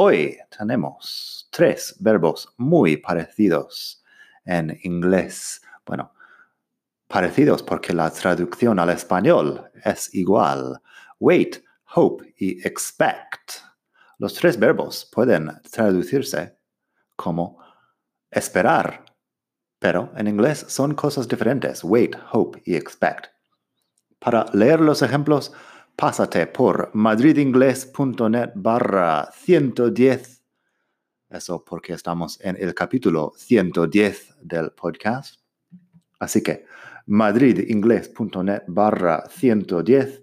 Hoy tenemos tres verbos muy parecidos en inglés. Bueno, parecidos porque la traducción al español es igual. Wait, hope y expect. Los tres verbos pueden traducirse como esperar, pero en inglés son cosas diferentes. Wait, hope y expect. Para leer los ejemplos, pásate por madridingles.net barra 110. Eso porque estamos en el capítulo 110 del podcast. Así que madridingles.net barra 110.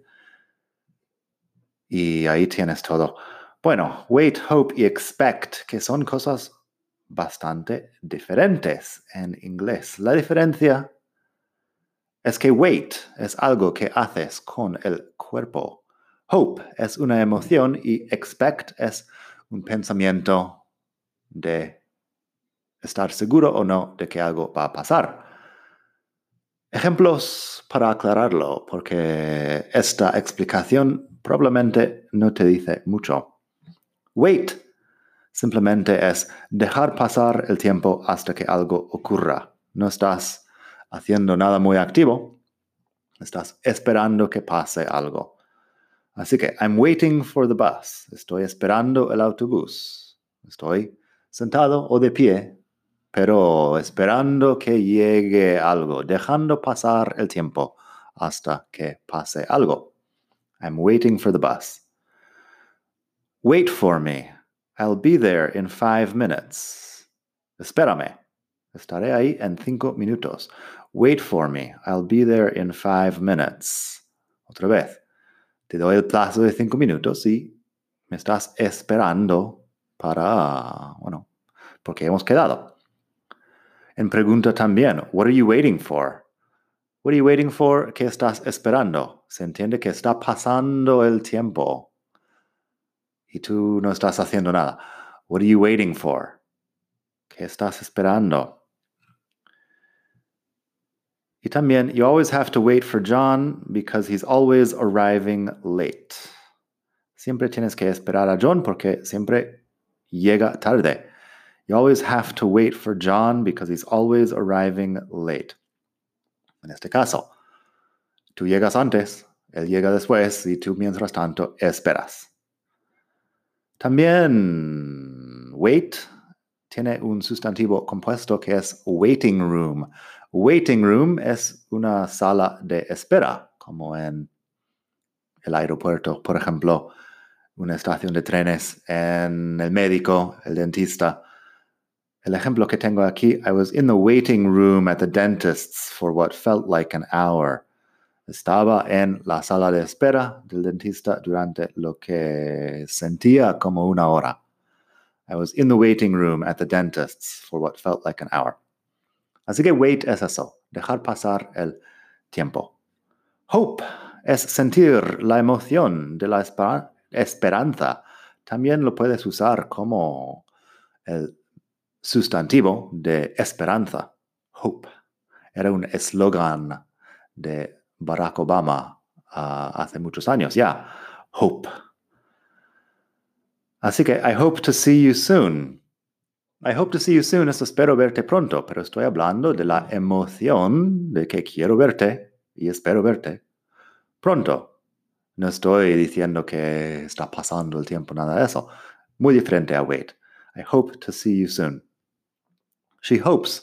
Y ahí tienes todo. Bueno, wait, hope y expect, que son cosas bastante diferentes en inglés. La diferencia es que wait es algo que haces con el cuerpo. Hope es una emoción y expect es un pensamiento de estar seguro o no de que algo va a pasar. Ejemplos para aclararlo, porque esta explicación probablemente no te dice mucho. Wait simplemente es dejar pasar el tiempo hasta que algo ocurra. No estás haciendo nada muy activo, estás esperando que pase algo. Así que, I'm waiting for the bus. Estoy esperando el autobús. Estoy sentado o de pie, pero esperando que llegue algo, dejando pasar el tiempo hasta que pase algo. I'm waiting for the bus. Wait for me. I'll be there in five minutes. Espérame. Estaré ahí en cinco minutos. Wait for me. I'll be there in five minutes. Otra vez. Te doy el plazo de cinco minutos y me estás esperando para, bueno, porque hemos quedado. En pregunta también, what are you waiting for? What are you waiting for? ¿Qué estás esperando? Se entiende que está pasando el tiempo y tú no estás haciendo nada. What are you waiting for? ¿Qué estás esperando? Y también, you always have to wait for John because he's always arriving late. Siempre tienes que esperar a John porque siempre llega tarde. You always have to wait for John because he's always arriving late. En este caso, tú llegas antes, él llega después y tú mientras tanto esperas. También, wait tiene un sustantivo compuesto que es waiting room. Waiting room es una sala de espera, como en el aeropuerto, por ejemplo, una estación de trenes, en el médico, el dentista. El ejemplo que tengo aquí, I was in the waiting room at the dentist's for what felt like an hour. Estaba en la sala de espera del dentista durante lo que sentía como una hora. I was in the waiting room at the dentist's for what felt like an hour. Así que wait es eso, dejar pasar el tiempo. Hope es sentir la emoción de la esperanza. También lo puedes usar como el sustantivo de esperanza. Hope. Era un eslogan de Barack Obama uh, hace muchos años. Ya, hope. Así que I hope to see you soon. I hope to see you soon es espero verte pronto, pero estoy hablando de la emoción de que quiero verte y espero verte pronto. No estoy diciendo que está pasando el tiempo, nada de eso. Muy diferente a wait. I hope to see you soon. She hopes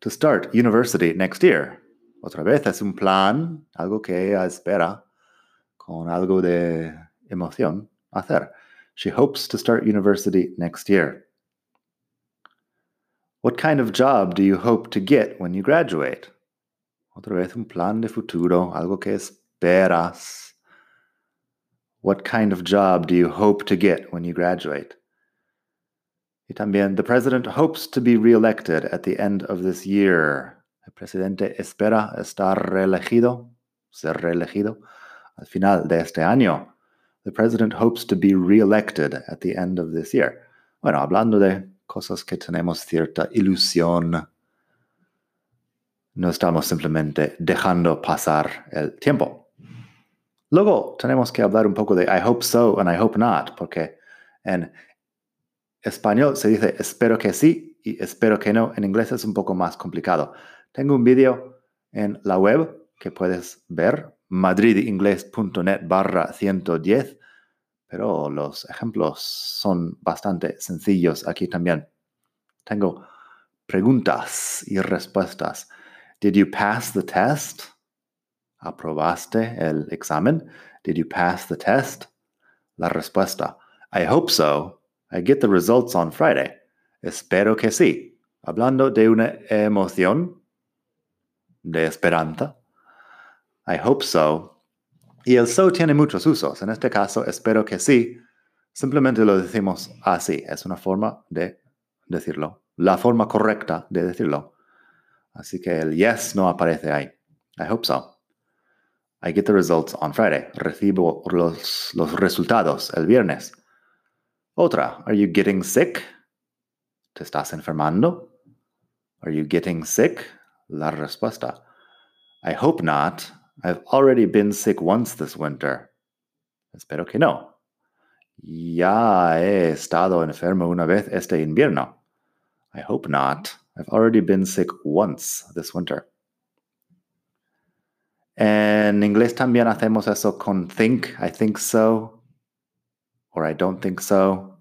to start university next year. Otra vez es un plan, algo que ella espera con algo de emoción hacer. She hopes to start university next year. What kind of job do you hope to get when you graduate? Otra vez un plan de futuro, algo que esperas. What kind of job do you hope to get when you graduate? Y también, the president hopes to be reelected at the end of this year. El presidente espera estar reelegido, ser reelegido al final de este año. The president hopes to be reelected at the end of this year. Bueno, hablando de cosas que tenemos cierta ilusión, no estamos simplemente dejando pasar el tiempo. Luego tenemos que hablar un poco de I hope so and I hope not, porque en español se dice espero que sí y espero que no. En inglés es un poco más complicado. Tengo un vídeo en la web que puedes ver, madridingles.net barra 110, pero los ejemplos son bastante sencillos aquí también. Tengo preguntas y respuestas. Did you pass the test? ¿Aprobaste el examen? Did you pass the test? La respuesta. I hope so. I get the results on Friday. Espero que sí. Hablando de una emoción, de esperanza. I hope so. Y el so tiene muchos usos. En este caso, espero que sí. Simplemente lo decimos así. Es una forma de decirlo. La forma correcta de decirlo. Así que el yes no aparece ahí. I hope so. I get the results on Friday. Recibo los, los resultados el viernes. Otra. Are you getting sick? ¿Te estás enfermando? Are you getting sick? La respuesta. I hope not. I've already been sick once this winter. Espero que no. Ya he estado enfermo una vez este invierno. I hope not. I've already been sick once this winter. En inglés también hacemos eso con think, I think so, or I don't think so.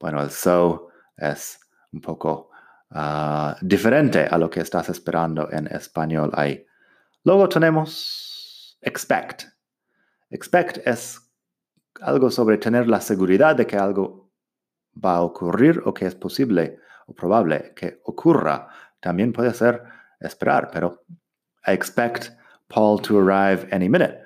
Bueno, el so es un poco uh, diferente a lo que estás esperando en español ahí. Luego tenemos expect. Expect es algo sobre tener la seguridad de que algo va a ocurrir o que es posible o probable que ocurra. También puede ser esperar, pero I expect Paul to arrive any minute.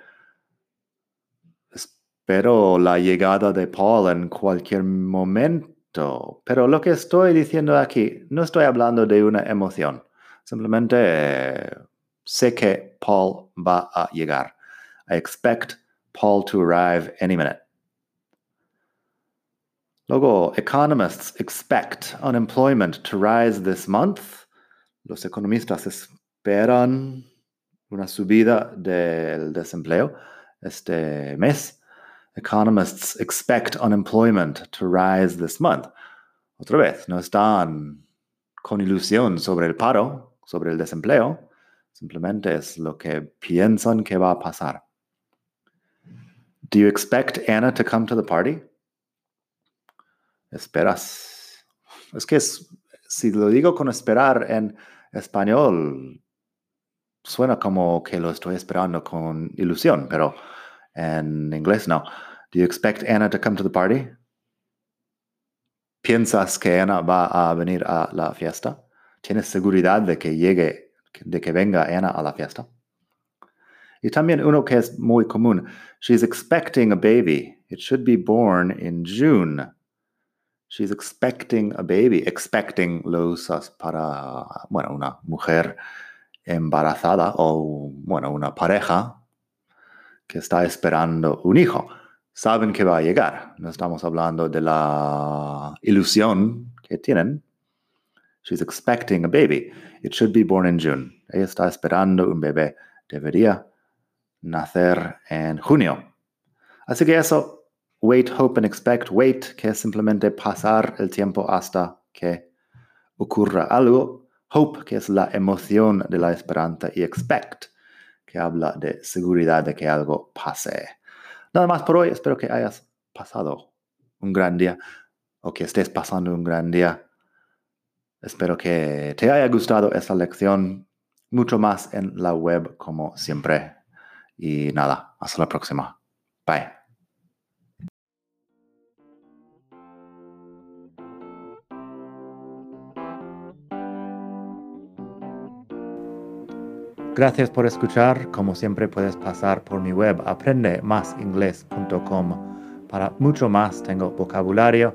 Espero la llegada de Paul en cualquier momento. Pero lo que estoy diciendo aquí, no estoy hablando de una emoción. Simplemente eh, sé que Paul va a llegar. I expect Paul to arrive any minute. Luego, economists expect unemployment to rise this month. Los economistas esperan una subida del desempleo este mes. Economists expect unemployment to rise this month. Otra vez, no están con ilusión sobre el paro, sobre el desempleo. Simplemente es lo que piensan que va a pasar. Do you expect Anna to come to the party? esperas. Es que si lo digo con esperar en español, suena como que lo estoy esperando con ilusión, pero en inglés no. Do you expect Anna to come to the party? ¿Piensas que Anna va a venir a la fiesta? ¿Tienes seguridad de que llegue, de que venga Anna a la fiesta? Y también uno que es muy común. She's expecting a baby. It should be born in June. She's expecting a baby. Expecting lo usas para, bueno, una mujer embarazada o, bueno, una pareja que está esperando un hijo. Saben que va a llegar. No estamos hablando de la ilusión que tienen. She's expecting a baby. It should be born in June. Ella está esperando un bebé. Debería nacer en junio. Así que eso wait, hope and expect, wait, que es simplemente pasar el tiempo hasta que ocurra algo, hope, que es la emoción de la esperanza, y expect, que habla de seguridad de que algo pase. Nada más por hoy, espero que hayas pasado un gran día o que estés pasando un gran día. Espero que te haya gustado esta lección, mucho más en la web como siempre. Y nada, hasta la próxima. Bye. Gracias por escuchar. Como siempre puedes pasar por mi web aprendemasingles.com. Para mucho más tengo vocabulario